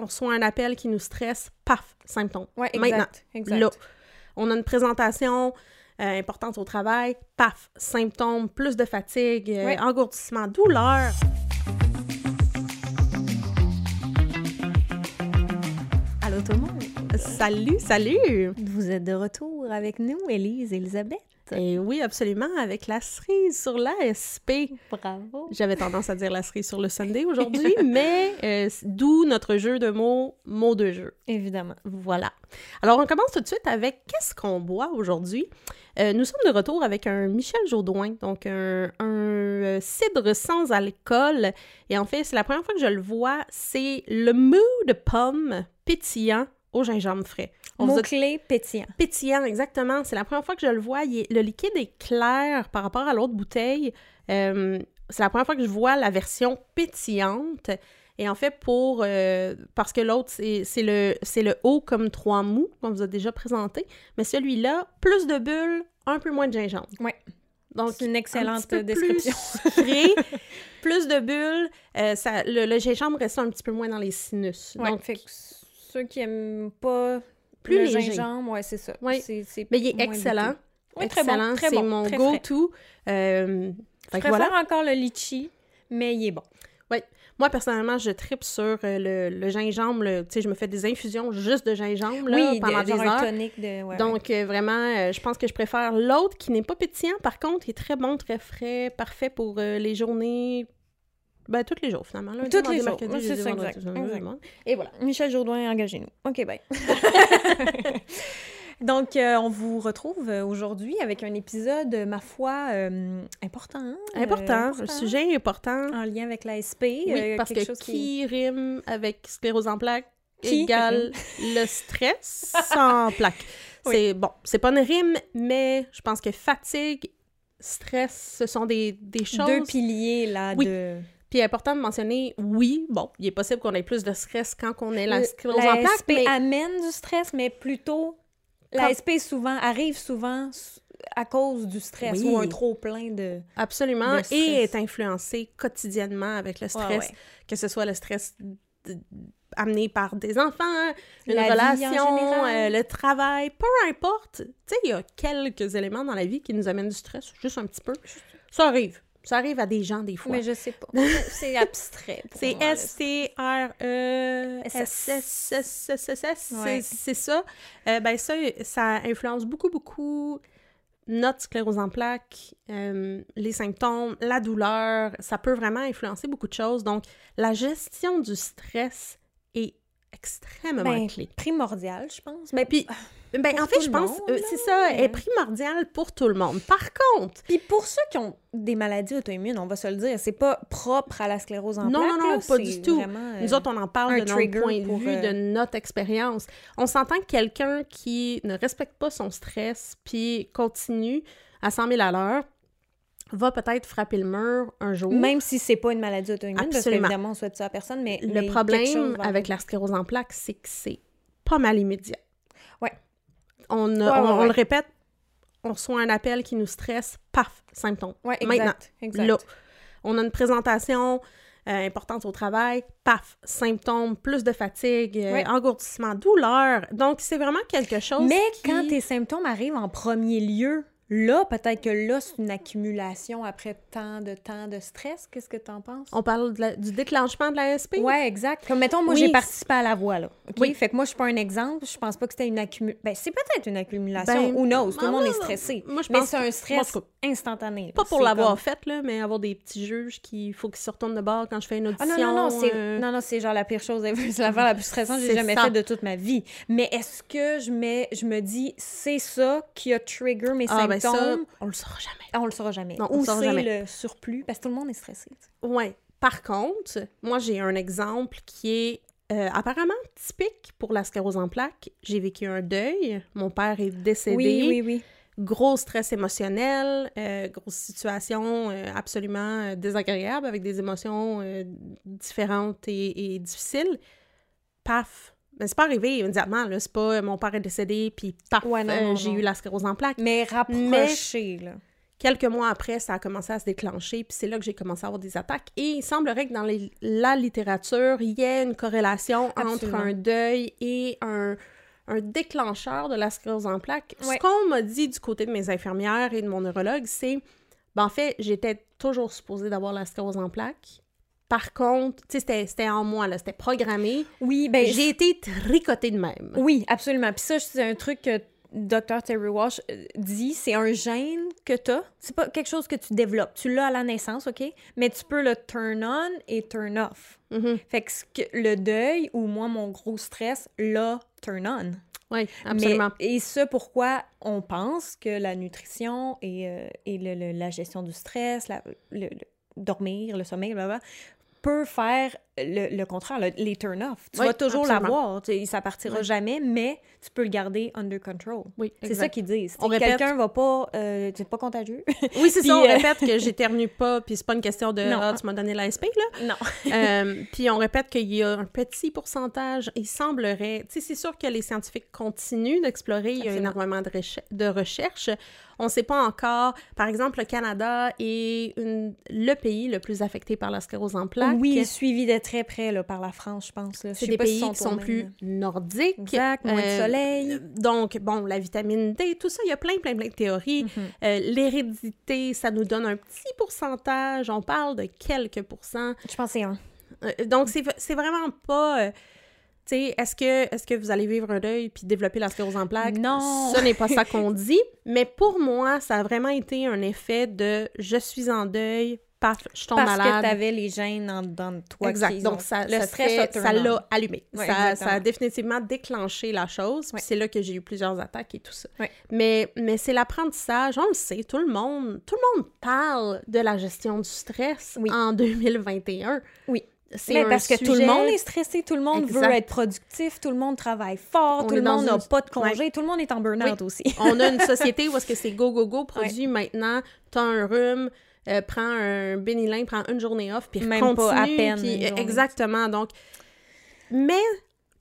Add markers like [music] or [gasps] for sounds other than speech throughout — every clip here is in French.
on reçoit un appel qui nous stresse, paf, symptômes. Ouais, Maintenant, exact. exact. là. On a une présentation euh, importante au travail, paf, symptômes, plus de fatigue, euh, Ouais. engourdissement, douleur. Allô tout le monde? Salut, salut! Vous êtes de retour avec nous, Élise et Elisabeth. Et oui, absolument, avec la cerise sur l'ASP. Bravo. J'avais tendance à dire la cerise sur le Sunday [laughs] aujourd'hui, mais euh, d'où notre jeu de mots, mots de jeu. Évidemment. Voilà. Alors, on commence tout de suite avec qu'est-ce qu'on boit aujourd'hui? Euh, nous sommes de retour avec un Michel Jaudoin, donc un, un, euh, cidre sans alcool. Et en fait, c'est la première fois que je le vois, c'est le mou de pomme pétillant au gingembre frais. On a- Mot-clé pétillant. Pétillant, exactement. C'est la première fois que je le vois. Il est- le liquide est clair par rapport à l'autre bouteille. Euh, c'est la première fois que je vois la version pétillante. Et en fait, pour euh, parce que l'autre, c'est c'est le, c'est le haut comme trois mous, qu'on vous a déjà présenté. Mais celui-là, plus de bulles, un peu moins de gingembre. Ouais. Donc, C'est une un excellente petit peu description. Plus sucré, [laughs] plus de bulles. euh, ça, le, le gingembre reste un petit peu moins dans les sinus. Ouais, Donc, fait que ceux qui aiment pas Plus le léger. gingembre, ouais, c'est ça. Mais il est excellent. très bon, excellent. très c'est bon, mon go-to. Euh, Je préfère voilà. encore le litchi, mais il est bon. Moi, personnellement, je tripe sur euh, le, le gingembre. Tu sais, je me fais des infusions juste de gingembre là, oui, pendant de, des heures. de... ouais, Donc, euh, vraiment, euh, je pense que je préfère l'autre qui n'est pas pétillant. Par contre, il est très bon, très frais, parfait pour euh, les journées... Ben, tous les jours, finalement. Lundi, Tous les jours. c'est ça, exact, exact. Et voilà, Michel Jourdain, engagez-nous. OK, bye. [laughs] [laughs] Donc, euh, on vous retrouve euh, aujourd'hui avec un épisode, ma foi, euh, important. euh, Important, un sujet important. En lien avec l'ASP. Oui, euh, parce quelque que chose qui rime avec sclérose en plaques Qui égale [laughs] le stress sans plaques. Oui. C'est bon, c'est pas une rime, mais je pense que fatigue, stress, ce sont des, des choses. Deux piliers, là, Oui. de... Puis important de mentionner, oui, bon, il est possible qu'on ait plus de stress quand on est la sclérose en plaques, L'ASP mais amène du stress, mais plutôt... Quand- L'ASP souvent, arrive souvent à cause du stress Oui. ou un de... absolument, de stress. et est influencé quotidiennement avec le stress, ouais. que ce soit le stress amené par des enfants, une La relation, euh, le travail, peu importe. Tu sais, il y a quelques éléments dans la vie qui nous amènent du stress, juste un petit peu. Ça arrive. Ça arrive à des gens des fois. Mais je sais pas. [laughs] C'est abstrait. C'est moi, là. S-T-R-E... SS. S-S-S-S-S, Ouais. c'est c'est ça. Euh, ben ça, ça influence beaucoup, beaucoup notre sclérose en plaques, euh, les symptômes, la douleur. Ça peut vraiment influencer beaucoup de choses. Donc, la gestion du stress est extrêmement Ben, clé. primordial, je pense. Mais Puis, [sighs] ben, en fait, je pense, euh, c'est ça, mais- est primordial pour tout le monde. Par contre, Puis pour ceux qui ont des maladies auto-immunes, on va se le dire, c'est pas propre à la sclérose en Non, plaques. non, non, là, pas du tout. vraiment, euh, Nous autres, on en parle de notre point de vue, euh, de notre expérience. On s'entend que quelqu'un qui ne respecte pas son stress puis continue à 100 000 à l'heure va peut-être frapper le mur un jour. Même si c'est pas une maladie auto-immune, parce Absolument. qu'évidemment, on souhaite ça à personne, mais le problème avec la sclérose en plaques, c'est que c'est pas mal immédiat. Ouais. On, a- Ouais, on, ouais, on ouais. le répète, on reçoit un appel qui nous stresse, paf, symptômes. Ouais, exact, Maintenant, exact. là, on a une présentation euh, importante au travail, paf, symptômes, plus de fatigue, euh, engourdissement, douleur. Donc, c'est vraiment quelque chose Mais qui- quand tes symptômes arrivent en premier lieu, là, peut-être que là, c'est une accumulation après tant de temps de stress. Qu'est-ce que t'en penses? On parle de la- du déclenchement de la SP? Ouais, exact. Comme mettons, moi, Oui. j'ai participé à la voix, là. Oui. Fait que moi, je suis pas un exemple. Je pense pas que c'était une accumulation. Ben, c'est peut-être une accumulation. Ben, Who knows? Tout le monde est stressé. moi, je mais pense c'est un moi, stress en instantané. là. Pas pour l'avoir comme- fait, là, mais avoir des petits juges qui faut qu'ils se retournent de bord quand je fais une Ah audition. non, non, non, c'est euh, non, non, c'est genre la pire chose. [laughs] C'est l'affaire la plus stressante que j'ai jamais faite de toute ma vie. Mais est-ce que je mets, je me dis, c'est ça qui a trigger mes Ah, ben ça, symptômes? on le saura jamais. Ah, on le saura jamais. Non, on saura c'est le surplus, parce que tout le monde est stressé. Ouais. Par contre, moi, j'ai un exemple qui est euh, apparemment typique pour la sclérose en plaques. J'ai vécu un deuil. Mon père est décédé. Oui, oui, oui. Gros stress émotionnel, euh, grosse situation euh, absolument euh, désagréable avec des émotions différentes et, et difficiles. Paf! Mais c'est pas arrivé immédiatement, là. C'est pas euh, mon père est décédé, puis paf, Ouais, euh, j'ai eu la sclérose en plaques. Mais rapproché, là. Quelques mois après, ça a commencé à se déclencher, puis c'est là que j'ai commencé à avoir des attaques. Et il semblerait que dans les- la littérature, il y ait une corrélation entre un deuil et un, un déclencheur de la sclérose en plaques. Ouais. Ce qu'on m'a dit du côté de mes infirmières et de mon neurologue, c'est, ben, en fait, j'étais toujours supposée d'avoir la sclérose en plaques. Par contre, tu sais, c'était- en moi, là, c'était programmé. Oui, ben J'ai été tricotée de même. Oui, absolument. Puis ça, c'est un truc que Dr. Terry Walsh euh, dit, c'est un gène que tu as. C'est pas quelque chose que tu développes. Tu l'as à la naissance, OK? Mais tu peux le turn on et turn off. Mhm. Fait que, le deuil ou moi, mon gros stress, l'a turn on. Oui, absolument. Mais- et ce, pourquoi on pense que la nutrition et, euh, et le- le- la gestion du stress, la- le, le- dormir, le sommeil, blablabla, peut faire le, le contraire, le- les turn-off. Tu Oui, vas toujours l'avoir, tu ça partira Oui. jamais, mais tu peux le garder under control. Oui, C'est ça qu'ils disent. On Tu sais, répète- Quelqu'un va pas... Euh, c'est pas contagieux. Oui, c'est [laughs] ça, on euh, répète que j'éternue pas, puis c'est pas une question de Non. « Ah, tu m'as donné l'ASP, là non. [laughs] Euh, Puis on répète qu'il y a un petit pourcentage, il semblerait... Tu sais, c'est sûr que les scientifiques continuent d'explorer, il y a énormément de, reche- de recherches. On sait pas encore... Par exemple, le Canada est une- le pays le plus affecté par la sclérose en plaques. Oui, suivi de très près là, par la France, je pense. C'est des pas pays qui sont plus nordiques. Exact, moins de Euh, soleil. Donc, bon, la vitamine D, tout ça, il y a plein, plein, plein de théories. Mhm. Euh, L'hérédité, ça nous donne un petit pourcentage. On parle de quelques pourcents. Je pense que c'est un. Euh, donc, c'est vraiment pas... tu sais, est-ce que, est que vous allez vivre un deuil puis développer la sclérose en plaques? Non. Ce n'est pas ça qu'on dit. Mais pour moi, ça a vraiment été un effet de « je suis en deuil, paf, je tombe Parce malade. que tu avais les gènes en dedans de toi. Exact. qui Donc, ont- ça, le ça stress ça l'a allumé. Ouais, ça, ça a définitivement déclenché la chose. Ouais. c'est là que j'ai eu plusieurs attaques et tout ça. Ouais. Mais, mais c'est l'apprentissage. On le sait, tout le monde, tout le monde parle de la gestion du stress Oui. en [laughs] 2021. Oui. C'est Mais parce que tout le monde est stressé, tout le monde Exact. veut être productif, tout le monde travaille fort, On tout le dans monde n'a une- pas de congé, tout le monde est en burn-out aussi. On a une [laughs] société où est-ce que c'est go, go, go, produit maintenant, t'as un rhume, euh, prends un bénilin, prends une journée off, puis Même continue. pas à peine puis- exactement. Donc, mais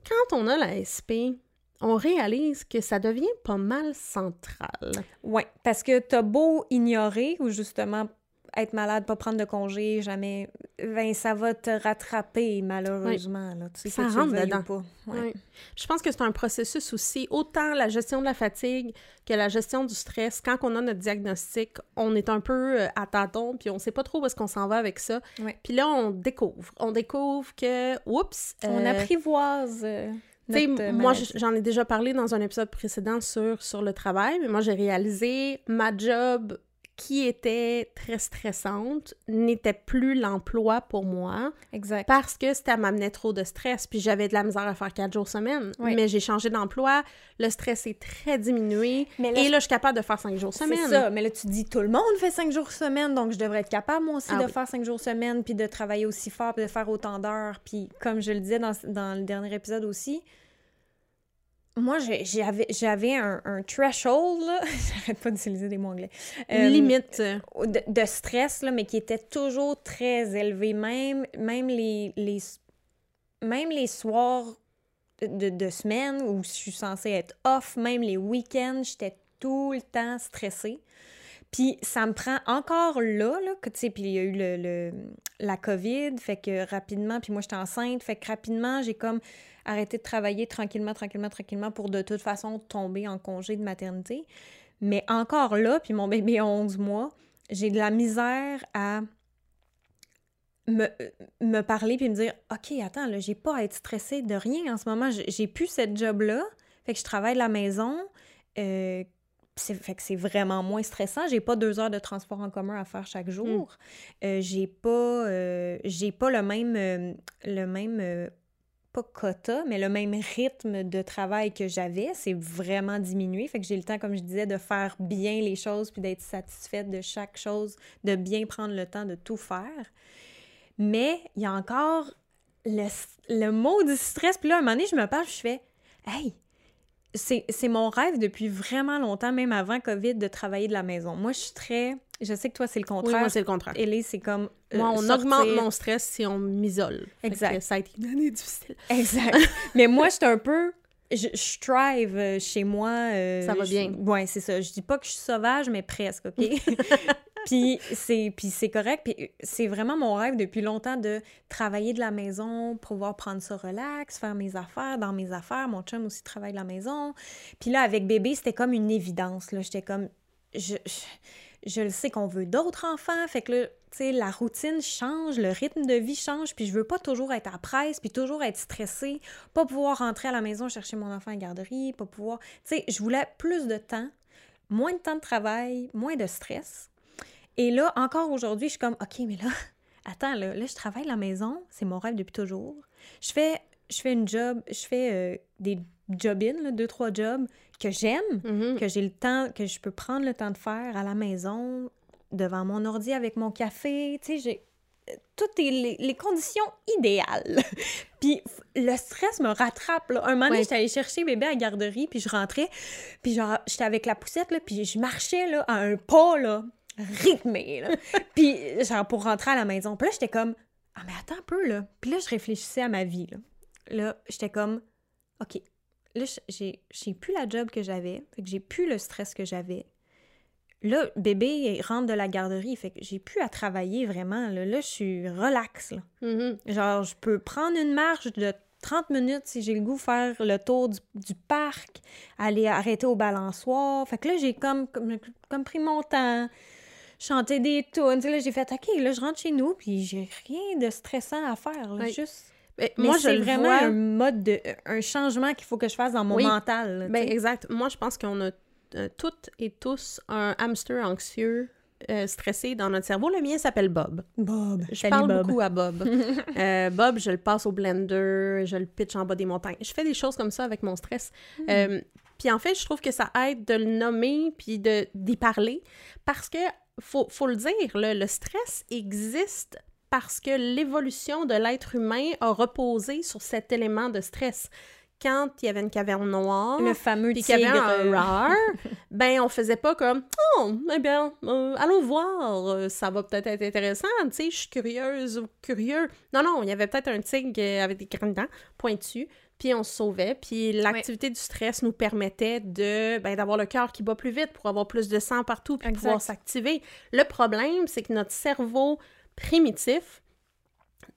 quand on a la SP, on réalise que ça devient pas mal central. Oui, parce que t'as beau ignorer ou justement être malade, pas prendre de congé, jamais, ben ça va te rattraper malheureusement. Là, tu sais, Ça que rentre dedans. pas. Ouais. Je pense que c'est un processus aussi, autant la gestion de la fatigue que la gestion du stress. Quand on a notre diagnostic, on est un peu euh, à tâtons, puis on sait pas trop où est-ce qu'on s'en va avec ça. Puis là, on découvre. On découvre que, oups, On euh, apprivoise euh, Tu sais, notre, moi, j'en ai déjà parlé dans un épisode précédent sur, sur le travail, mais moi, j'ai réalisé ma job qui était très stressante n'était plus l'emploi pour moi Exact. parce que ça m'amenait trop de stress, puis j'avais de la misère à faire quatre jours semaine. Oui. Mais j'ai changé d'emploi, le stress est très diminué, Mais là, et là, je suis capable de faire cinq jours C'est semaine. ça, mais là, tu dis tout le monde fait cinq jours semaine, donc je devrais être capable, moi aussi, Ah de oui. faire cinq jours semaine, puis de travailler aussi fort, puis de faire autant d'heures. Puis, comme je le disais dans, dans le dernier épisode aussi, moi, j'avais j'avais un, un threshold, [laughs] j'arrête pas d'utiliser des mots anglais, Une Euh, limite. de, de stress, là, mais qui était toujours très élevé, même, même, les, les, même les soirs de, de semaine où je suis censée être off, même les week-ends, j'étais tout le temps stressée. Puis ça me prend encore là, là que tu sais, puis il y a eu le, le- la COVID, fait que rapidement, puis moi j'étais enceinte, fait que rapidement, j'ai comme arrêté de travailler tranquillement, tranquillement, tranquillement pour de toute façon tomber en congé de maternité. Mais encore là, puis mon bébé a 11 mois, j'ai de la misère à me, me parler puis me dire OK, attends, là, j'ai pas à être stressée de rien en ce moment. J'ai plus cette job-là. Fait que je travaille de la maison. Euh, fait que c'est vraiment moins stressant. J'ai pas deux heures de transport en commun à faire chaque jour. Euh, j'ai pas, euh, j'ai pas le même, euh, le même euh, pas quota, mais le même rythme de travail que j'avais. C'est vraiment diminué. Fait que j'ai le temps, comme je disais, de faire bien les choses puis d'être satisfaite de chaque chose, de bien prendre le temps de tout faire. Mais il y a encore le, le mot du stress. Puis là, un moment donné, je me parle, je fais Hey, c'est mon rêve depuis vraiment longtemps, même avant COVID, de travailler de la maison. Moi, je suis très. Je sais que toi, c'est le Oui, contraire. moi, c'est le contraire. Ellie, c'est comme. euh, Moi, on sortir- augmente mon stress si on m'isole. Exact. que ça a été une année difficile. Exact. [laughs] Mais moi, j'étais un peu. je, je thrive euh, chez moi. euh, Ça va je- bien. Ouais, c'est ça. Je dis pas que je suis sauvage, mais presque, OK? [laughs] puis c'est c'est correct. Puis c'est vraiment mon rêve depuis longtemps de travailler de la maison, pouvoir prendre ça relax, faire mes affaires dans mes affaires. Mon chum aussi travaille de la maison. Puis là, avec bébé, c'était comme une évidence. Là. J'étais comme... Je, je, je le sais qu'on veut d'autres enfants. Fait que là, tu sais, la routine change, le rythme de vie change. Puis je veux pas toujours être à presse, puis toujours être stressée. Pas pouvoir rentrer à la maison chercher mon enfant à la garderie, pas pouvoir... Tu sais, je voulais plus de temps, moins de temps de travail, moins de stress. Et là, encore aujourd'hui, je suis comme, OK, mais là, [laughs] attends, là, là je travaille à la maison, c'est mon rêve depuis toujours. Je fais, je fais une job, je fais euh, des job-in, deux, trois jobs que j'aime, Mhm. que j'ai le temps, que je peux prendre le temps de faire à la maison, devant mon ordi avec mon café, tu sais, j'ai euh, toutes les, les conditions idéales. [laughs] puis le stress me rattrape. Là. Un moment donné, Ouais. j'étais allée chercher bébé à la garderie, puis je rentrais, puis j'étais avec la poussette, là, puis je marchais là, à un pas là, rythmé. Là. [laughs] puis genre, pour rentrer à la maison. Puis là, j'étais comme, ah, mais attends un peu, là. Puis là, je réfléchissais à ma vie. Là, là j'étais comme, OK, là, j'ai j'ai plus la job que j'avais, fait que j'ai plus le stress que j'avais. Là, bébé il rentre de la garderie, fait que j'ai plus à travailler vraiment. Là, là je suis relax. Là. Mhm. Genre, je peux prendre une marche de 30 minutes si j'ai le goût, faire le tour du, du parc, aller arrêter au balançoire. Fait que là, j'ai comme, comme, comme pris mon temps, chanter des tunes. Là, j'ai fait, OK, là, je rentre chez nous, puis j'ai rien de stressant à faire. là, juste... Mais moi, je c'est vraiment vois... un mode de... un changement qu'il faut que je fasse dans mon Oui. mental. là, Ben, exact. Moi, je pense qu'on a euh, toutes et tous un hamster anxieux, euh, stressé dans notre cerveau. Le mien s'appelle Bob. Bob. Je Salut, parle Bob. beaucoup à Bob. [laughs] Euh, Bob, je le passe au blender, je le pitch en bas des montagnes. Je fais des choses comme ça avec mon stress. Hmm. Euh, puis en fait, je trouve que ça aide de le nommer puis de d'y parler parce que faut, faut le dire, le stress existe parce que l'évolution de l'être humain a reposé sur cet élément de stress. Quand il y avait une caverne noire, Le fameux puis qu'il y avait tigre. un rare, [laughs] ben on faisait pas comme oh eh bien euh, allons voir ça va peut-être être intéressant tu sais je suis curieuse ou curieux non non il y avait peut-être un tigre avec des grandes dents pointues puis on se sauvait puis l'activité du stress nous permettait de ben, d'avoir le cœur qui bat plus vite pour avoir plus de sang partout puis Exact. pouvoir s'activer le problème c'est que notre cerveau primitif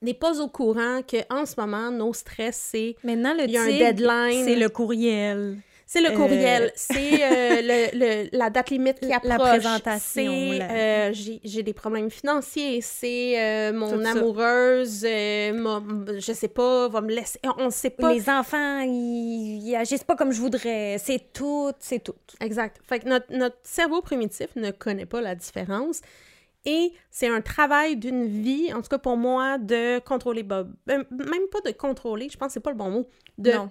n'est pas au courant que en ce moment nos stress c'est Maintenant, le il y a un deadline c'est le courriel. C'est le Euh, courriel, c'est euh, [laughs] le, le- la date limite qui La approche. présentation, C'est la- euh, j'ai j'ai des problèmes financiers, c'est euh, mon Tout amoureuse, euh, m'a- je sais pas, va me laisser. On sait pas. Les enfants, ils, ils agissent pas comme je voudrais. C'est tout, c'est tout. Exact. Fait que notre, notre cerveau primitif ne connaît pas la différence. Et c'est un travail d'une vie, en tout cas pour moi, de contrôler Bob. Même pas de contrôler, je pense que c'est pas le bon mot. De, Non.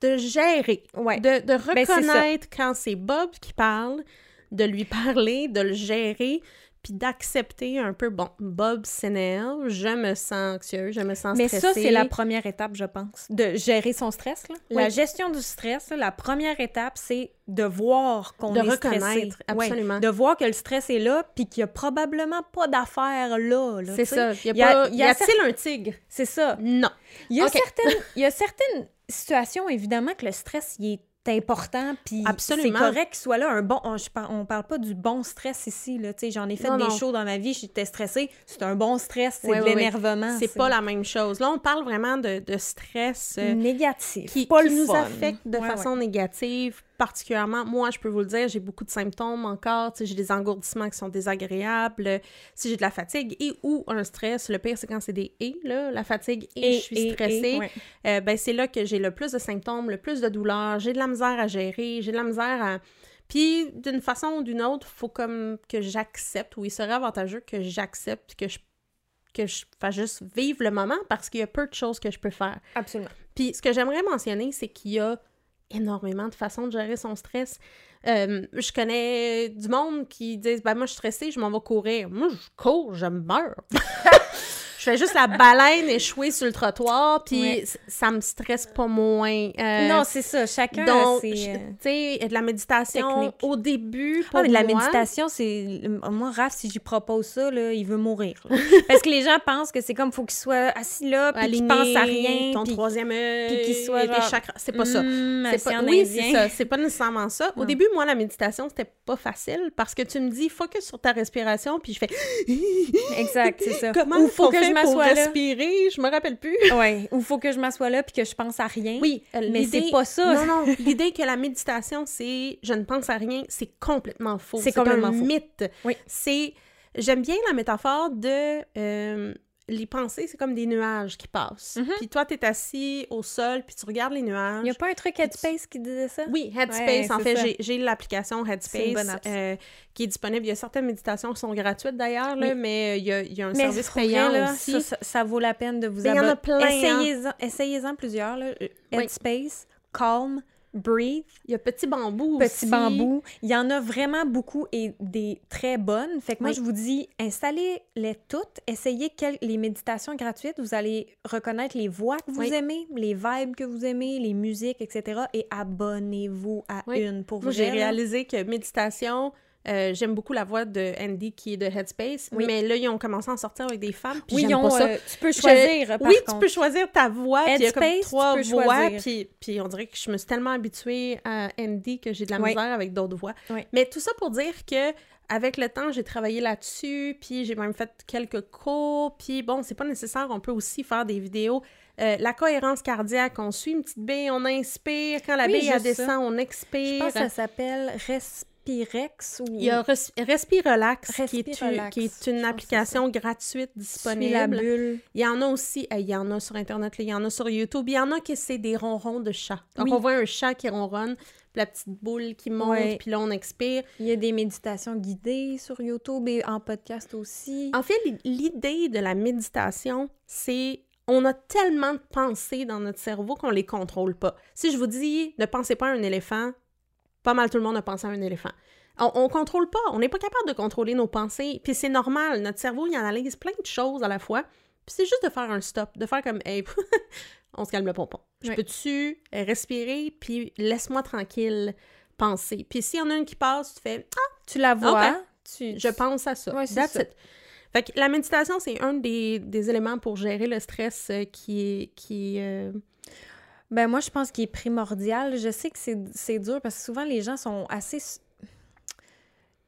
De gérer. Ouais. De, de Ben, reconnaître quand c'est Bob qui parle, de lui parler, de le gérer, puis d'accepter un peu, bon, Bob s'énerve, je me sens anxieux, je me sens Mais stressée. ça, c'est la première étape, je pense, de gérer son stress. là. La gestion du stress, là, la première étape, c'est de voir qu'on est stressé. reconnaître, Ouais. absolument. De voir que le stress est là, puis qu'il y a probablement pas d'affaires là. là, C'est ça. Y a Il y a- pas- y a-t-il un tigre? C'est ça. Non. Il y a, Ok. certaines, il y a certaines situations, évidemment, que le stress, il est important, puis c'est correct qu'il soit là un bon... On, je on parle pas du bon stress ici, là, tu sais, j'en ai fait Non, des non. shows dans ma vie, j'étais stressée, c'est un bon stress, c'est de l'énervement. C'est pas la même chose. Là, on parle vraiment de, de stress euh, négatif, qui, pas qui le nous fun. affecte de Ouais, façon négative, particulièrement. Moi, je peux vous le dire, j'ai beaucoup de symptômes encore. J'ai des engourdissements qui sont désagréables. Si j'ai de la fatigue et ou un stress, le pire, c'est quand c'est des « et », là, la fatigue et, Et- je suis et, stressée. ouais. euh, ben, c'est là que j'ai le plus de symptômes, le plus de douleurs, j'ai de la misère à gérer, j'ai de la misère à... Puis, d'une façon ou d'une autre, faut comme que j'accepte, ou il serait avantageux que j'accepte, que je que je fasse juste vivre le moment parce qu'il y a peu de choses que je peux faire. Absolument. Puis ce que j'aimerais mentionner, c'est qu'il y a énormément de façons de gérer son stress. Euh, je connais du monde qui disent ben moi je suis stressée, je m'en vais courir. Moi je cours, je meurs. [laughs] je fais juste la baleine échouer sur le trottoir, puis ça me stresse pas moins. Euh, non, c'est ça. Chacun donc, tu sais, de la méditation au début, pour ah, mais de la méditation, c'est... Moi, Raph, si j'y propose ça, là, il veut mourir. [laughs] Parce que les gens pensent que c'est comme, faut qu'il soit assis là, puis qu'il pense à rien. ton troisième œil, puis qu'il soit genre... C'est pas ça. Hmm, c'est pas... Oui, c'est ça. C'est pas nécessairement ça. Au début, moi, la méditation, c'était pas facile parce que tu me dis, focus sur ta respiration, puis je fais... exact, c'est ça. [laughs] Comment Ou faut que je m'assoie respirer? Je me rappelle plus. [laughs] Oui, ou faut que je m'assoie là puis que je pense à rien. Oui, euh, mais c'est pas ça. Non, non, [laughs] l'idée que la méditation, c'est je ne pense à rien, c'est complètement faux. C'est complètement un mythe. Oui. C'est... J'aime bien la métaphore de... Euh, les pensées, c'est comme des nuages qui passent. Mm-hmm. Puis toi, tu es assis au sol, puis tu regardes les nuages. Il n'y a pas un truc Headspace qui disait ça? Oui, Headspace. en fait, j'ai l'application Headspace euh, qui est disponible. Il y a certaines méditations qui sont gratuites d'ailleurs, mais euh, il y, a, il y, a, un service payant aussi. Ça, vaut la peine de vous abonner. Il y en a plein. Hein. Essayez-en plusieurs. Là. Headspace, Calm, Breathe. Il y a Petit Bambou Petit Bambou. Il y en a vraiment beaucoup et des très bonnes. Fait que moi, je vous dis, installez-les toutes. Essayez les méditations gratuites. Vous allez reconnaître les voix que vous aimez, les vibes que vous aimez, les musiques, etc. Et abonnez-vous à une pour vous. J'ai réalisé que méditation euh, j'aime beaucoup la voix de Andy qui est de Headspace, mais là, ils ont commencé à en sortir avec des femmes. Puis oui, ils ont, euh, tu peux choisir. oui, tu peux choisir ta voix. Puis il y a comme trois voix. Puis, puis, on dirait que je me suis tellement habituée à Andy que j'ai de la misère avec d'autres voix. Mais tout ça pour dire que avec le temps, j'ai travaillé là-dessus, puis j'ai même fait quelques cours, puis bon, c'est pas nécessaire, on peut aussi faire des vidéos. Euh, la cohérence cardiaque, on suit une petite baie, on inspire, quand la baie descend, on expire. Je pense que ça s'appelle Respirex ou... Il y a Respirelax, qui, est, qui est une application gratuite disponible. La bulle. Il y en a aussi, il y en a sur Internet, il y en a sur YouTube. Il y en a qui c'est des ronrons de chat. Donc, on voit un chat qui ronronne, la petite boule qui monte, puis là, on expire. Il y a des méditations guidées sur YouTube et en podcast aussi. En fait, l'idée de la méditation, c'est on a tellement de pensées dans notre cerveau qu'on les contrôle pas. Si je vous dis ne pensez pas à un éléphant, pas mal tout le monde a pensé à un éléphant. On, ne contrôle pas, on n'est pas capable de contrôler nos pensées, puis c'est normal, notre cerveau, il analyse plein de choses à la fois, puis c'est juste de faire un stop, de faire comme, hey, [laughs] on se calme le pompon. Je peux-tu respirer, puis laisse-moi tranquille penser. Puis s'il y en a une qui passe, tu fais, ah, tu la vois, tu... je pense à ça. Fait que la méditation, c'est un des, éléments pour gérer le stress euh, qui est, qui, euh, ben moi, je pense qu'il est primordial. Je sais que c'est dur parce que souvent, les gens sont assez...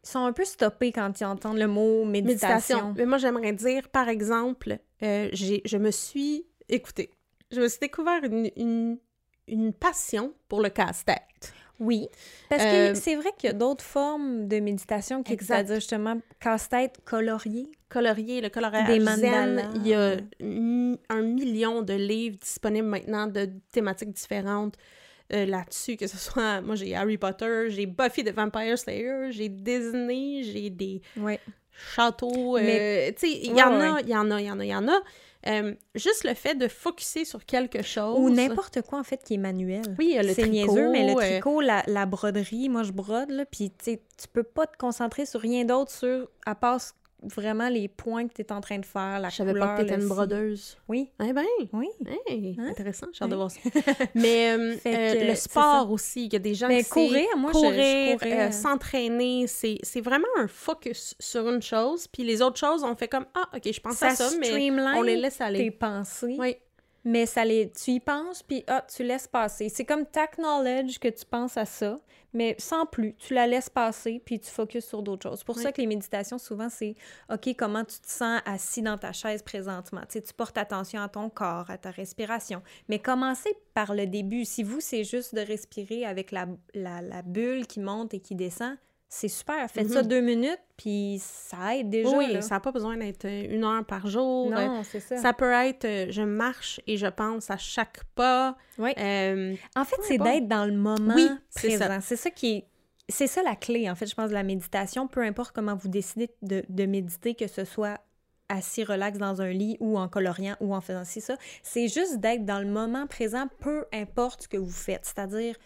Ils sont un peu stoppés quand ils entendent le mot méditation. Mais moi, j'aimerais dire, par exemple, euh, je me suis... Écoutez, je me suis découvert une, une passion pour le casse-tête. Oui. Parce que euh, c'est vrai qu'il y a d'autres formes de méditation qui c'est-à-dire justement casse-tête colorié. Colorié, le coloriage Des zen. Il y a un million de livres disponibles maintenant de thématiques différentes euh, là-dessus, que ce [laughs] soit... Moi, j'ai Harry Potter, j'ai Buffy the Vampire Slayer, j'ai Disney, j'ai des châteaux... Euh, tu sais, il y en a, il y en a, il y en a, il y en a. Euh, juste le fait de focuser sur quelque chose. Ou n'importe quoi, en fait, qui est manuel. Oui, le C'est niaiseux, mais le euh, tricot, la, la, broderie, moi, je brode, là, puis tu peux pas te concentrer sur rien d'autre sur, à part vraiment les points que tu es en train de faire, la Je savais pas que tu étais une brodeuse. Oui. Eh bien. Oui. Hein? Intéressant, j'ai hâte de voir ça. [laughs] Mais euh, euh, le sport aussi, il y a des gens Mais qui courir, moi, courir, euh, s'entraîner, c'est vraiment un focus sur une chose, puis les autres choses, on fait comme « Ah, OK, je pense à ça, mais on les laisse aller. » tes pensées. Oui. Mais ça les, tu y penses, puis ah, tu laisses passer. C'est comme t'acknowledge que tu penses à ça, mais sans plus. Tu la laisses passer, puis tu focuses sur d'autres choses. C'est pour ça que les méditations, souvent, c'est OK, comment tu te sens assis dans ta chaise présentement? Tu, sais, tu portes attention à ton corps, à ta respiration. Mais commencez par le début. Si vous, c'est juste de respirer avec la, la, la bulle qui monte et qui descend, c'est super. Faites ça mhm. deux minutes, puis ça aide déjà. Oui, ça n'a pas besoin d'être euh, une heure par jour. Non, c'est ça. Ça peut être euh, je marche et je pense à chaque pas. Oui. Euh, en fait, c'est d'être dans le moment oui, présent. C'est ça. qui est. C'est ça la clé, en fait, je pense, de la méditation. Peu importe comment vous décidez de, de méditer, que ce soit assis relax dans un lit ou en coloriant ou en faisant ci, ça. C'est juste d'être dans le moment présent, peu importe ce que vous faites. C'est-à-dire,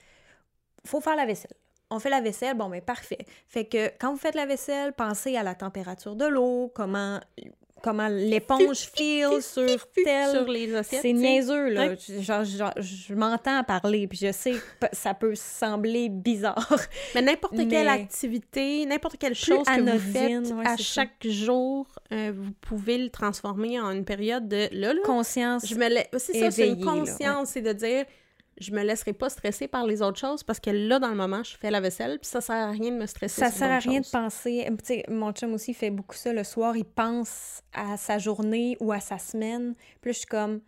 faut faire la vaisselle on fait la vaisselle, bon, mais parfait. Fait que quand vous faites la vaisselle, pensez à la température de l'eau, comment comment l'éponge file sur tel... sur les assiettes. C'est niaiseux, là. Genre, genre, je m'entends parler, puis je sais que ça peut sembler bizarre. Mais n'importe quelle activité, n'importe quelle chose que vous faites ouais, à ça. chaque jour, euh, vous pouvez le transformer en une période de là, là. Conscience. Je me laisse. C'est ça, c'est une conscience, c'est de dire je me laisserai pas stresser par les autres choses parce que là, dans le moment, je fais la vaisselle, puis ça sert à rien de me stresser. Ça sur sert à rien de penser. Tu sais, mon chum aussi fait beaucoup ça. Le soir, il pense à sa journée ou à sa semaine. Puis je suis comme,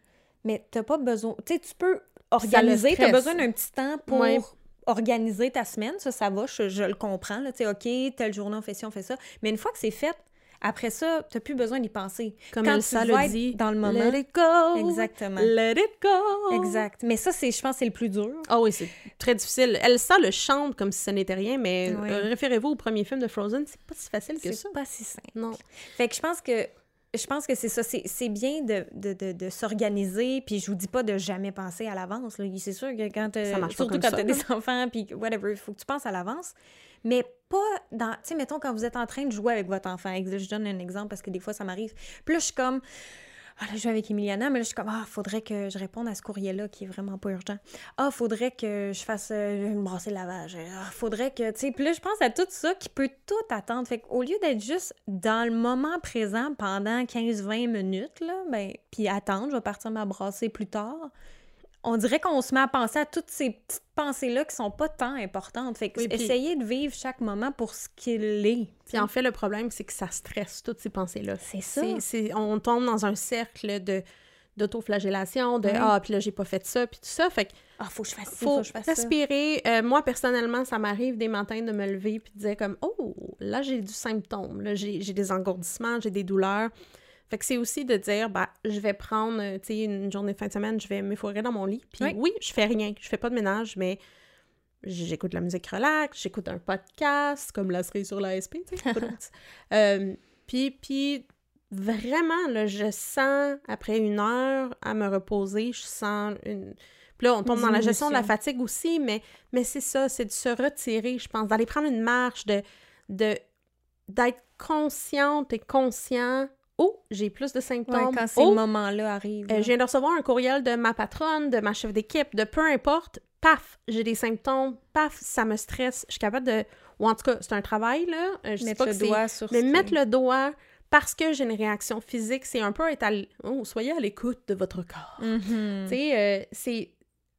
mais t'as pas besoin. Tu sais, tu peux organiser. T'as besoin d'un petit temps pour Ouais. organiser ta semaine. Ça, ça va. Je, je le comprends. Là. Tu sais, OK, telle journée, on fait ci, on fait ça. Mais une fois que c'est fait, après ça, t'as plus besoin d'y penser. Comme Quand Elsa tu le dit, dans le moment. Let it go! Exactement. Let it go! Exact. Mais ça, c'est, je pense, c'est le plus dur. Ah oui, c'est très difficile. Elsa le chante comme si ce n'était rien, mais Oui. euh, référez-vous au premier film de Frozen, c'est pas si facile que ça. C'est pas si simple. Non. Fait que je pense que je pense que c'est ça. C'est c'est bien de, de, de, de s'organiser. Puis je vous dis pas de jamais penser à l'avance. C'est sûr que quand t'as- Ça marche pas surtout comme quand ça, t'as des [laughs] enfants, puis whatever, il faut que tu penses à l'avance. Mais pas dans. Tu sais, mettons, quand vous êtes en train de jouer avec votre enfant. Je donne un exemple parce que des fois, ça m'arrive. Là, je suis comme. Ah, je joue avec Emiliana, mais là, je suis comme, ah, faudrait que je réponde à ce courrier-là qui est vraiment pas urgent. Ah, faudrait que je fasse euh, me brasser le lavage. Ah, faudrait que, tu sais, je pense à tout ça qui peut tout attendre. Fait qu'au lieu d'être juste dans le moment présent pendant 15-20 minutes, là, ben, puis attendre, je vais partir me brasser plus tard, on dirait qu'on se met à penser à toutes ces petites pensées-là qui sont pas tant importantes. Fait que Oui, puis- essayez de vivre chaque moment pour ce qu'il est. Puis en fait, le problème, c'est que ça stresse toutes ces pensées-là. C'est ça. C'est- on tombe dans un cercle de d'autoflagellation, de ah, puis là, j'ai pas fait ça, puis tout ça. Fait que Ah, faut que je fasse ci, faut faut que je fasse ça. respirer. Euh, moi, personnellement, ça m'arrive des matins de me lever puis de dire comme oh, là, j'ai du symptôme, là, j'ai des engourdissements, j'ai des douleurs. Fait que c'est aussi de dire, bah, je vais prendre, euh, tu sais, une journée de fin de semaine, je vais m'effoirer dans mon lit. Puis Oui. oui, je fais rien, je fais pas de ménage, mais j'écoute de la musique relax, j'écoute un podcast, comme la série sur l'ASP, tu sais. [laughs] euh, puis, puis vraiment, là, je sens, après une heure à me reposer, je sens une... Puis là, on tombe dans la gestion de la fatigue aussi, mais, mais c'est ça, c'est de se retirer, je pense, d'aller prendre une marche, de de d'être consciente et conscient. Oh, j'ai plus de Ouais, symptômes. quand ces oh, moments-là arrivent. euh, je viens de recevoir un courriel de ma patronne, de ma chef d'équipe, de peu importe. Paf, j'ai des symptômes. Paf, ça me stresse. Je suis capable de... Ou en tout cas, c'est un travail, là. Euh, Je sais mettre pas le que doigt sur Mais mettre le doigt parce que j'ai une réaction physique, c'est un peu être à... l- Oh, soyez à l'écoute de votre corps. Mhm. Tu sais, euh, c'est...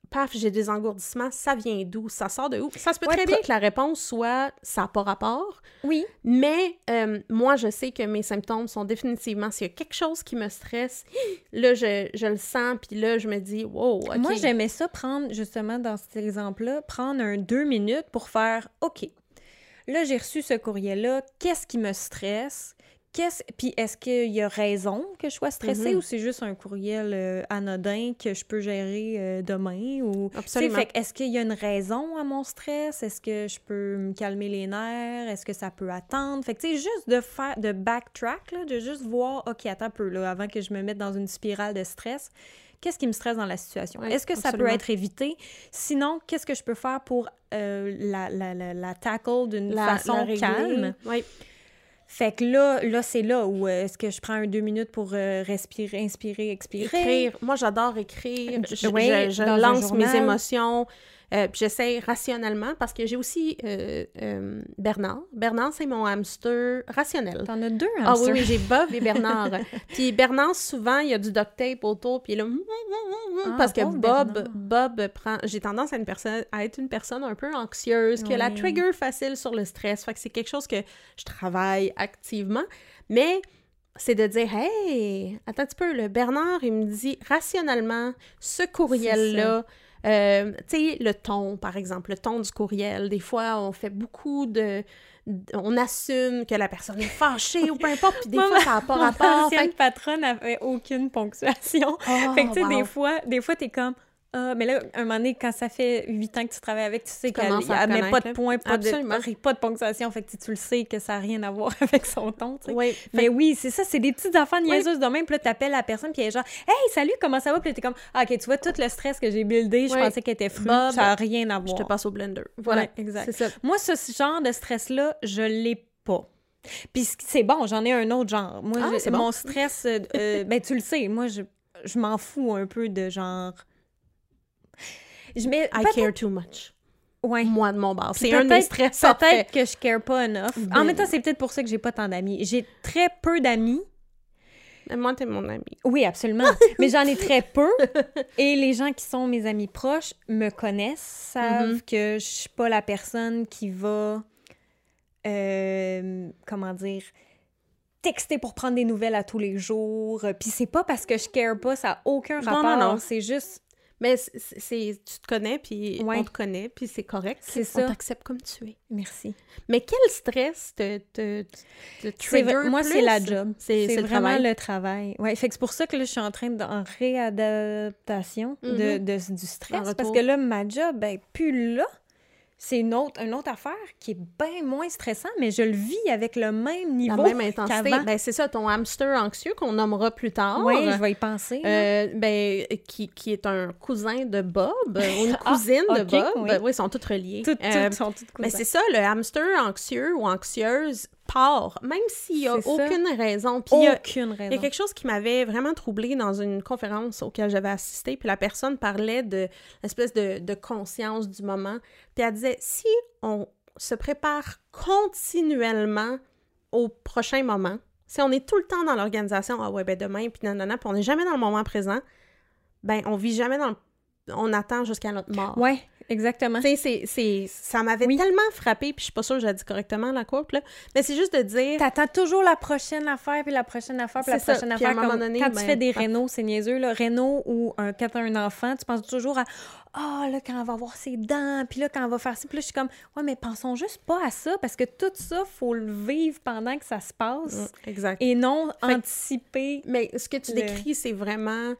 Paf, j'ai des engourdissements. Ça vient d'où? Ça sort de où? Ça se peut Ouais, très bien que la réponse soit « ça n'a pas rapport ». Oui, Mais euh, moi, je sais que mes symptômes sont définitivement, s'il y a quelque chose qui me stresse, [gasps] là, je, je le sens, puis là, je me dis, wow, OK. Moi, j'aimais ça prendre, justement, dans cet exemple-là, prendre un deux minutes pour faire OK. Là, j'ai reçu ce courriel-là. Qu'est-ce qui me stresse? Qu'est-ce... Puis est-ce qu'il y a raison que je sois stressée Mhm. ou c'est juste un courriel euh, anodin que je peux gérer euh, demain? Ou... Absolument. Fait est-ce qu'il y a une raison à mon stress? Est-ce que je peux me calmer les nerfs? Est-ce que ça peut attendre? Fait que, tu sais, juste de faire, de backtrack, là, de juste voir, OK, attends un peu, là, avant que je me mette dans une spirale de stress, qu'est-ce qui me stresse dans la situation? Est-ce que ça peut être évité? Sinon, qu'est-ce que je peux faire pour euh, la, la, la, la tackle d'une façon calme? Oui. Fait que là, là c'est là où euh, est-ce que je prends un deux minutes pour euh, respirer, inspirer, expirer? Écrire. Moi, j'adore écrire. Je- Je, lance mes émotions. Euh, puis j'essaie rationnellement parce que j'ai aussi euh, euh, Bernard. Bernard, c'est mon hamster rationnel. T'en as deux, Ah oui, hamsters. oui, j'ai Bob et Bernard. [laughs] puis Bernard, souvent, il y a du duct tape autour, puis là... Ah, parce que Bob, Bernard. Bob prend... J'ai tendance à, une personne, à être une personne un peu anxieuse, qui a la Oui. trigger facile sur le stress. Fait que c'est quelque chose que je travaille activement. Mais c'est de dire, hey, attends un petit peu, le Bernard, il me dit rationnellement, ce courriel-là, euh, tu sais, le ton, par exemple, le ton du courriel. Des fois, on fait beaucoup de. On assume que la personne est fâchée ou peu importe, puis des [laughs] Moi, fois, ça n'a pas Mon rapport. ancienne Fait patronne n'avait aucune ponctuation. Oh, fait que, tu sais, wow. des fois, des fois, t'es comme... Ah, mais là, un moment donné, quand ça fait huit ans que tu travailles avec, tu sais Tu qu'elle met pas de là. point, pas Absolument. de, pas de ponctuation. Fait que tu- tu le sais que ça n'a rien à voir [laughs] avec son ton, tu sais. Oui, Mais oui, c'est ça, c'est des petites affaires niaiseuses de même. Puis là, t'appelles la personne, puis elle est genre, Hey, salut, comment ça va? Puis là, t'es comme, ah, ok, tu vois, tout le stress que j'ai buildé, je Oui. pensais qu'elle était fru, Bob, ça n'a rien à je voir. te passe au blender. Voilà, Ouais, exact. Ça. Moi, ce genre de stress-là, je l'ai pas. Puis c'est bon, j'en ai un autre genre. Moi, Ah, je- bon. mon stress, euh, euh, ben tu le sais, moi, je, je m'en fous un peu de genre... Je mets... I care too much. Ouais. Moi, de mon. Puis C'est un des stress. Peut-être que je care pas enough. En même temps, c'est peut-être pour ça que j'ai pas tant d'amis. J'ai très peu d'amis. Moi, t'es mon ami. Oui, absolument. [laughs] mais j'en ai très peu. Et les gens qui sont mes amis proches me connaissent, savent Mhm. que je suis pas la personne qui va, euh, comment dire, texter pour prendre des nouvelles à tous les jours. Puis c'est pas parce que je care pas, ça a aucun Non, rapport. non, non. C'est juste, Mais c'est, c'est- tu te connais, puis Ouais. on te connaît, puis c'est correct. C'est On ça. t'accepte comme tu es. merci. Mais quel stress te, te, trigger moi, c'est la job. C'est, vraiment travail? le travail. Ouais, fait que c'est pour ça que là, je suis en train de, en réadaptation de, Mhm. de- du stress. Parce que là, ma job, ben, plus là. C'est une autre, une autre affaire qui est bien moins stressant, mais je le vis avec le même La niveau. même intensité. Ben, c'est ça, ton hamster anxieux qu'on nommera plus tard. Oui, je vais y penser. Euh, ben, qui, qui est un cousin de Bob, euh, ou une [laughs] Ah, cousine de Bob. oui. Oui, ils sont toutes reliés. toutes, toutes Euh, sont toutes Mais cousins. c'est ça, le hamster anxieux ou anxieuse part, même s'il n'y a ça. aucune raison. Puis il y a, aucune raison. il y a quelque chose qui m'avait vraiment troublée dans une conférence auquel j'avais assisté, puis la personne parlait de l'espèce de, de conscience du moment. Puis elle disait, si on se prépare continuellement au prochain moment, si on est tout le temps dans l'organisation, ah ouais, ben demain, puis nanana, puis on n'est jamais dans le moment présent, ben on vit jamais dans le... On attend jusqu'à notre mort. Ouais, exactement. C'est- ça m'avait Oui. tellement frappé, puis je suis pas sûre que j'ai dit correctement la quote, là. Mais c'est juste de dire. T'attends toujours la prochaine affaire, puis la prochaine affaire, puis la ça. prochaine Puis à un affaire. moment comme donné, quand tu ben, fais des ah. rénaux, c'est niaiseux, là. Rénaux ou un, quand t'as un enfant, tu penses toujours à Ah, là, quand elle va avoir ses dents, puis là, quand elle va faire ça. Puis là, je suis comme Ouais, mais pensons juste pas à ça, parce que tout ça, faut le vivre pendant que ça se passe. Mm, Exact. Et non Fait que- anticiper. Mais ce que tu Le- décris, c'est vraiment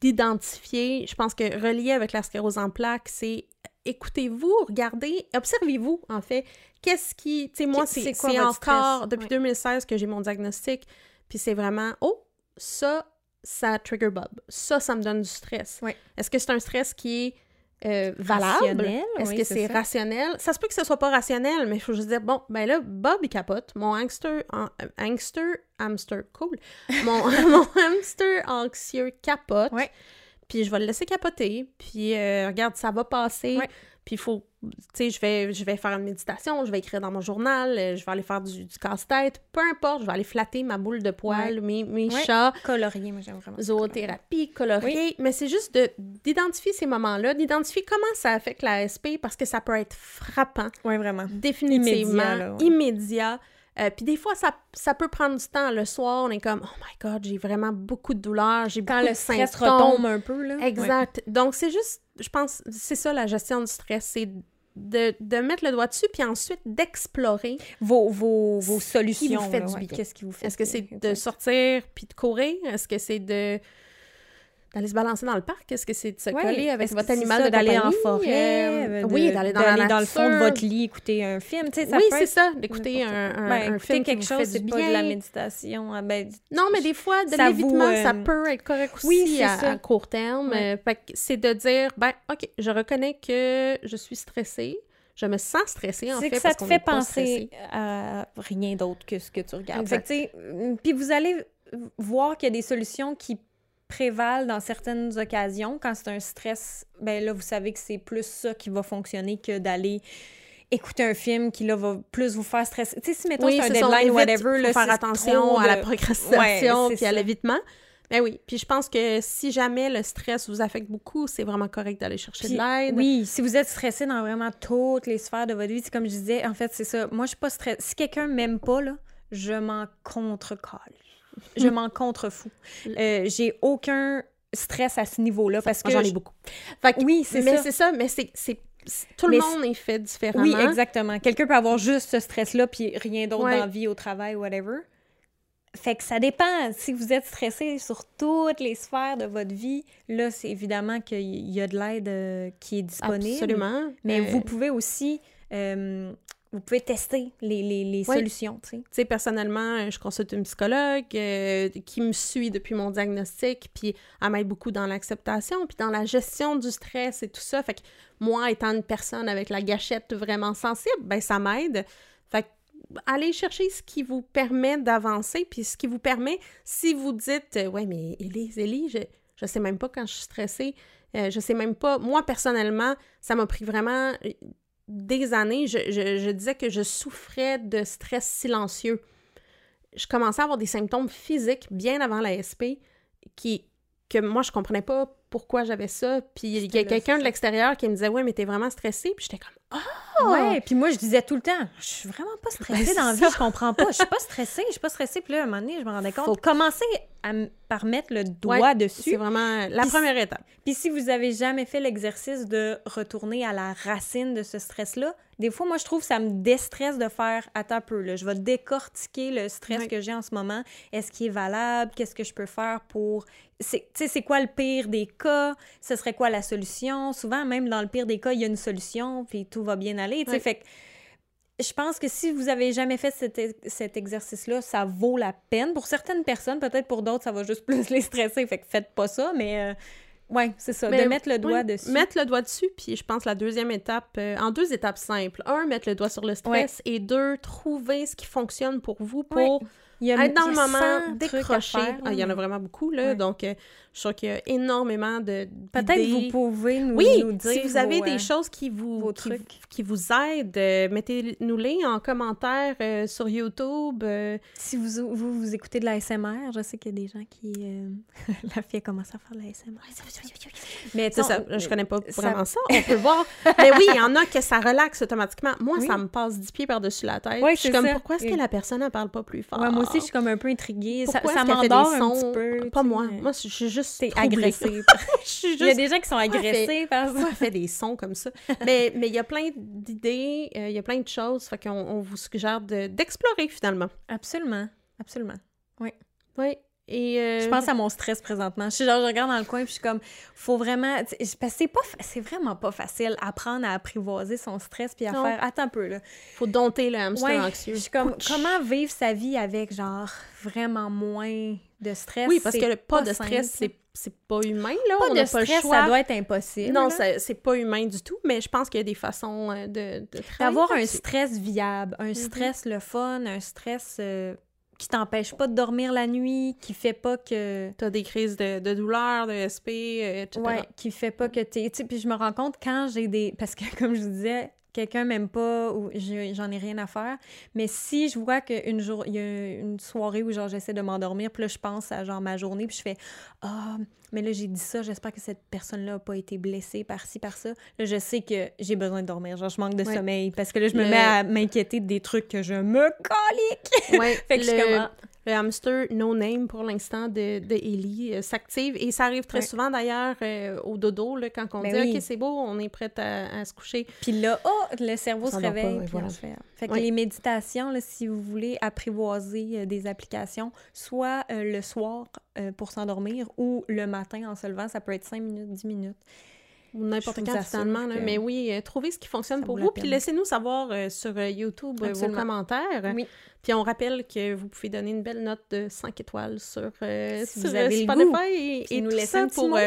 d'identifier. Je pense que relié avec la sclérose en plaques, c'est écoutez-vous, regardez, observez-vous, en fait. Qu'est-ce qui. Tu sais, moi, C'est encore stress? depuis Ouais. 2016 que j'ai mon diagnostic, puis c'est vraiment oh, ça, ça trigger Bob. Ça, ça me donne du stress. Ouais. Est-ce que c'est un stress qui est euh, valable? Rationnel, Est-ce oui, que c'est rationnel? Ça se peut que ce soit pas rationnel, mais il faut juste dire, bon, ben là, Bob, il capote. Mon hamster, an- euh, hamster, hamster, cool. Mon, [laughs] mon hamster anxieux capote. Ouais. Puis je vais le laisser capoter. Puis euh, regarde, ça va passer. Ouais. Puis il faut, tu sais, je vais, je vais faire une méditation, je vais écrire dans mon journal, euh, je vais aller faire du, du casse-tête. Peu importe, je vais aller flatter ma boule de poils, mes, mes Ouais. chats Colorier, moi, j'aime vraiment. zoothérapie, colorier, mais c'est juste de d'identifier ces moments-là, d'identifier comment ça affecte la SP parce que ça peut être frappant. Ouais, vraiment. définitivement, Immédiat, là, ouais. immédiat. Euh, puis des fois, ça, ça peut prendre du temps. Le soir, on est comme « Oh my God, j'ai vraiment beaucoup de douleur, j'ai Quand beaucoup le de stress symptômes. retombe un peu, là. Exact. Donc, c'est juste, je pense, c'est ça la gestion du stress, c'est de, de mettre le doigt dessus, puis ensuite d'explorer. Vos, vos, vos Ce qui solutions. vous fait là, du bien. Qu'est-ce qui vous fait Est-ce que c'est de sortir puis de courir? Est-ce que c'est de d'aller se balancer dans le parc? Est-ce que c'est de se Ouais. coller avec votre animal ça, de d'aller en forêt, Euh, de- oui, d'aller dans la d'aller nature. dans le fond de votre lit, écouter un film, tu sais, ça oui, c'est être ça, d'écouter un, un, Ben, un film quelque chose, c'est pas de la méditation. ah, Ben, Non, mais des fois, de l'évitement, euh, ça peut être correct aussi oui, à, ça. à court terme. Ouais. Euh, c'est de dire, ben, OK, je reconnais que je suis stressée. Je me sens stressée, en c'est fait, que ça parce te fait penser à rien d'autre que ce que tu regardes. Euh, Puis vous allez voir qu'il y a des solutions qui prévalent dans certaines occasions. Quand c'est un stress, ben là, vous savez que c'est plus ça qui va fonctionner que d'aller écouter un film qui, là, va plus vous faire stresser. Tu sais, si, mettons, Oui, c'est un deadline, évite, whatever, là, faire attention à la de- procrastination Ouais, puis à l'évitement. Ben oui, puis je pense que si jamais le stress vous affecte beaucoup, c'est vraiment correct d'aller chercher Puis, de l'aide. Oui, si vous êtes stressé dans vraiment toutes les sphères de votre vie, c'est comme je disais, en fait, c'est ça. Moi, je suis pas stressée. Si quelqu'un m'aime pas, là, je m'en contre-colle. Je m'en contre-fous. Euh, J'ai aucun stress à ce niveau-là parce que... J'en ai beaucoup. Fait que- Oui, c'est mais ça. c'est ça, mais c'est tout Mais le monde est fait différemment. Oui, exactement. Quelqu'un peut avoir juste ce stress-là puis rien d'autre Ouais. dans la vie, au travail, whatever. Fait que ça dépend. Si vous êtes stressé sur toutes les sphères de votre vie, là, c'est évidemment qu'il y a de l'aide euh, qui est disponible. Absolument. Mais Euh, vous pouvez aussi, euh, vous pouvez tester les, les, les Ouais. solutions, tu sais. Personnellement, euh, je consulte une psychologue euh, qui me suit depuis mon diagnostic, puis elle m'aide beaucoup dans l'acceptation, puis dans la gestion du stress et tout ça. Fait que moi, étant une personne avec la gâchette vraiment sensible, ben ça m'aide. Fait que allez chercher ce qui vous permet d'avancer, puis ce qui vous permet, si vous dites, euh, ouais, mais Élise, Élie, je, je sais même pas quand je suis stressée, euh, je sais même pas. Moi, personnellement, ça m'a pris vraiment des années. Je, je, je, disais que je souffrais de stress silencieux. Je commençais à avoir des symptômes physiques bien avant la SP qui, que moi, je comprenais pas pourquoi j'avais ça. Puis il y a quelqu'un de l'extérieur qui me disait Ouais, mais t'es vraiment stressée. Puis j'étais comme Ah! Ouais, puis moi, je disais tout le temps Je suis vraiment pas Ben, stressée dans la vie, je comprends pas. Je suis pas stressée, je suis pas stressée. Puis là, à un moment donné, je me rendais compte. Faut commencer à par mettre le doigt Ouais, dessus. C'est vraiment la première étape. Puis si vous avez jamais fait l'exercice de retourner à la racine de ce stress-là, des fois, moi, je trouve que ça me déstresse de faire attends un peu, là, je vais décortiquer le stress Oui. que j'ai en ce moment. Est-ce qu'il est valable? Qu'est-ce que je peux faire pour. c'est- Tu sais, c'est quoi le pire des cas? Ce serait quoi la solution? Souvent, même dans le pire des cas, il y a une solution, puis tout va bien aller. Tu sais, Oui. fait que je pense que si vous avez jamais fait cet, cet exercice-là, ça vaut la peine. Pour certaines personnes, peut-être pour d'autres, ça va juste [laughs] plus les stresser. Fait que faites pas ça, mais euh, ouais, c'est ça. Mais de mettre le doigt oui, dessus. Mettre le doigt dessus, puis je pense la deuxième étape, euh, en deux étapes simples. Un, mettre le doigt sur le stress, et deux, trouver ce qui fonctionne pour vous pour Il y a- être dans il le y a moment, 100 trucs à décrocher. Ah, il y en a vraiment beaucoup, là. Ouais. Donc, euh, je suis qu'il y a énormément de. Peut-être vous pouvez nous, Oui, nous dire si vous avez vos, des euh, choses qui vous, qui, vous aident, euh, mettez-nous-les en commentaire euh, sur YouTube. euh, Si vous, vous, vous écoutez de la SMR, je sais qu'il y a des gens qui... [laughs] la fille a commencé à faire de la SMR. Mais non, ça, je connais pas ça- vraiment [laughs] ça. On peut voir. Mais oui, il y en a que ça relaxe automatiquement. Moi, Oui. ça me passe dix pieds par-dessus la tête. Je suis comme, ça. pourquoi est-ce que la personne ne parle pas plus fort? Ouais, moi aussi, je suis comme un peu intriguée. Ça, Pourquoi ça fait m'endort des un petit peu. Pas moi. Moi, je suis juste T'es troublée. agressée. [laughs] je suis Il y a juste... des gens qui sont agressés par ça. Elle fait des sons comme ça? mais mais il y a plein d'idées, euh, il y a plein de choses. Fait qu'on on vous suggère de- d'explorer, finalement. Absolument. Absolument. Oui. Et... euh, Je pense à mon stress présentement. Je suis genre, je regarde dans le coin puis je suis comme, faut vraiment, c'est pas, c'est vraiment pas facile apprendre à apprivoiser son stress puis à Non. faire, attends un peu là. faut dompter le hamster Ouais, anxieux. je suis comme, Ouch. comment vivre sa vie avec genre vraiment moins de stress. Oui, parce que le pas de stress, c'est c'est pas humain, là. pas on de pas stress, le choix. ça doit être impossible. Non, c'est pas humain du tout, mais je pense qu'il y a des façons euh, de, de D'avoir un stress viable, un stress le fun, un stress euh, qui t'empêche pas de dormir la nuit, qui fait pas que T'as des crises de, de douleur, de SP, euh, etc. Ouais, qui fait pas que t'es. Puis je me rends compte quand j'ai des. Parce que, [laughs] comme je vous disais, quelqu'un m'aime pas ou j'en ai rien à faire. Mais si je vois qu'une jour, il y a une soirée où genre j'essaie de m'endormir, puis là je pense à genre ma journée, puis je fais Ah, mais là j'ai dit ça, j'espère que cette personne-là a pas été blessée par ci, par ça. Là je sais que j'ai besoin de dormir, genre je manque de Ouais. sommeil. Parce que là je me Le- mets à m'inquiéter des trucs que je me colique. Ouais, [laughs] Fait que le. Le hamster no name pour l'instant de, de Ellie euh, s'active et ça arrive très Ouais. souvent d'ailleurs euh, au dodo là, quand on Ben dit oui. ok c'est beau on est prête à, à se coucher Puis là, oh, le cerveau se pas, réveille. ouais, puis voilà. fait... fait que Ouais. les méditations, là, si vous voulez apprivoiser euh, des applications, soit euh, le soir euh, pour s'endormir ou le matin en se levant, ça peut être 5 minutes, 10 minutes. Ou n'importe quand finalement que mais oui euh, trouvez ce qui fonctionne ça pour vous puis laissez-nous savoir euh, sur euh, YouTube euh, vos Absolument. commentaires Oui. puis on rappelle que vous pouvez donner une belle note de 5 étoiles sur, Si sur vous avez le Spotify goût. et, nous tout laisser ça pour,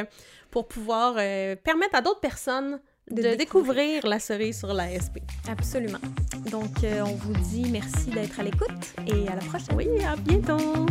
pour pouvoir permettre à d'autres personnes de, De découvrir la cerise sur la SP. Absolument. Donc, on vous dit merci d'être à l'écoute et à la prochaine. Oui, à bientôt!